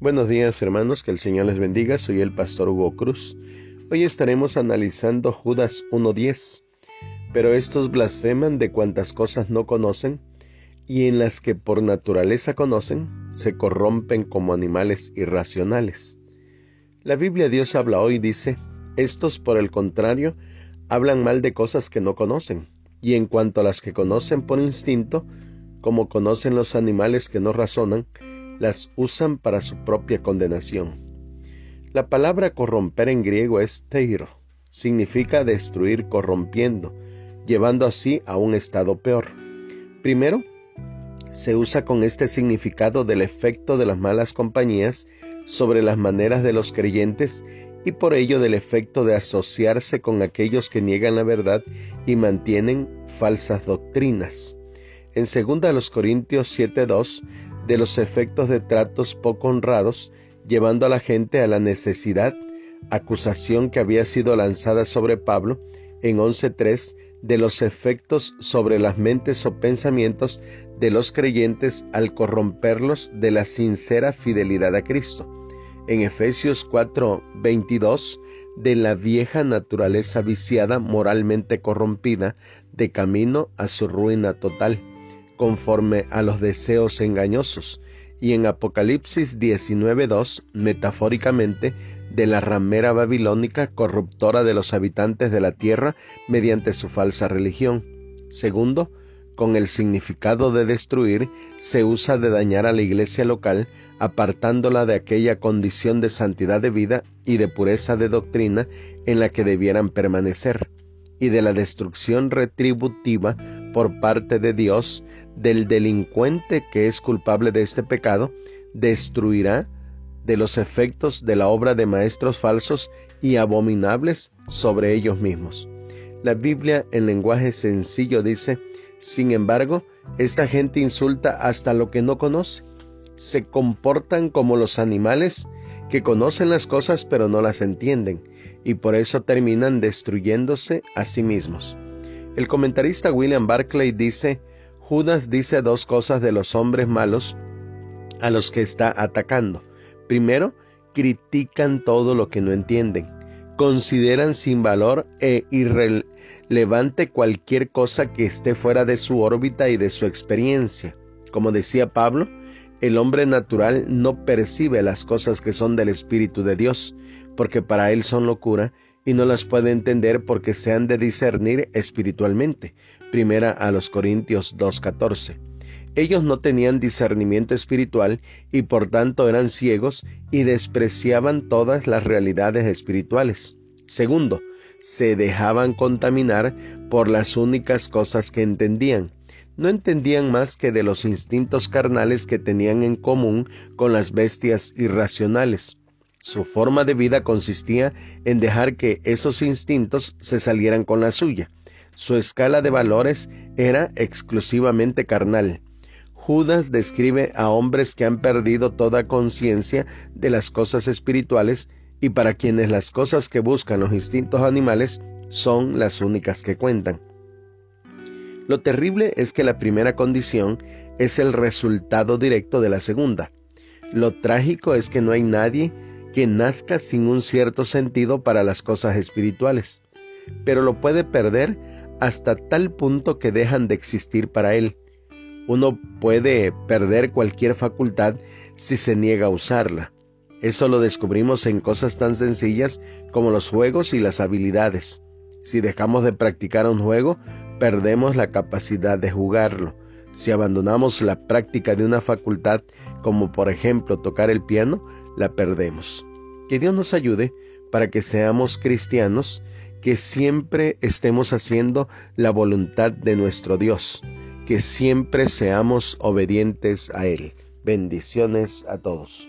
Buenos días hermanos, que el Señor les bendiga, soy el pastor Hugo Cruz. Hoy estaremos analizando Judas 1.10, pero estos blasfeman de cuantas cosas no conocen y en las que por naturaleza conocen, se corrompen como animales irracionales. La Biblia Dios habla hoy dice, estos por el contrario hablan mal de cosas que no conocen, y en cuanto a las que conocen por instinto, como conocen los animales que no razonan, las usan para su propia condenación. La palabra corromper en griego es teiro, significa destruir corrompiendo, llevando así a un estado peor. Primero, se usa con este significado del efecto de las malas compañías sobre las maneras de los creyentes y por ello del efecto de asociarse con aquellos que niegan la verdad y mantienen falsas doctrinas. En 2 Corintios 7:2 de los efectos de tratos poco honrados, llevando a la gente a la necesidad, acusación que había sido lanzada sobre Pablo en 11.3 de los efectos sobre las mentes o pensamientos de los creyentes al corromperlos de la sincera fidelidad a Cristo. En Efesios 4:22 de la vieja naturaleza viciada, moralmente corrompida, de camino a su ruina total conforme a los deseos engañosos, y en Apocalipsis 19.2, metafóricamente, de la ramera babilónica corruptora de los habitantes de la tierra mediante su falsa religión. Segundo, con el significado de destruir, se usa de dañar a la iglesia local, apartándola de aquella condición de santidad de vida y de pureza de doctrina en la que debieran permanecer, y de la destrucción retributiva por parte de Dios del delincuente que es culpable de este pecado, destruirá de los efectos de la obra de maestros falsos y abominables sobre ellos mismos. La Biblia en lenguaje sencillo dice, sin embargo, esta gente insulta hasta lo que no conoce. Se comportan como los animales que conocen las cosas pero no las entienden, y por eso terminan destruyéndose a sí mismos. El comentarista William Barclay dice, Judas dice dos cosas de los hombres malos a los que está atacando. Primero, critican todo lo que no entienden, consideran sin valor e irrelevante cualquier cosa que esté fuera de su órbita y de su experiencia. Como decía Pablo, el hombre natural no percibe las cosas que son del Espíritu de Dios, porque para él son locura y no las puede entender porque se han de discernir espiritualmente. Primera a los Corintios 2.14. Ellos no tenían discernimiento espiritual y por tanto eran ciegos y despreciaban todas las realidades espirituales. Segundo, se dejaban contaminar por las únicas cosas que entendían. No entendían más que de los instintos carnales que tenían en común con las bestias irracionales. Su forma de vida consistía en dejar que esos instintos se salieran con la suya. Su escala de valores era exclusivamente carnal. Judas describe a hombres que han perdido toda conciencia de las cosas espirituales y para quienes las cosas que buscan los instintos animales son las únicas que cuentan. Lo terrible es que la primera condición es el resultado directo de la segunda. Lo trágico es que no hay nadie que nazca sin un cierto sentido para las cosas espirituales, pero lo puede perder hasta tal punto que dejan de existir para él. Uno puede perder cualquier facultad si se niega a usarla. Eso lo descubrimos en cosas tan sencillas como los juegos y las habilidades. Si dejamos de practicar un juego, perdemos la capacidad de jugarlo. Si abandonamos la práctica de una facultad, como por ejemplo tocar el piano, la perdemos. Que Dios nos ayude para que seamos cristianos, que siempre estemos haciendo la voluntad de nuestro Dios, que siempre seamos obedientes a Él. Bendiciones a todos.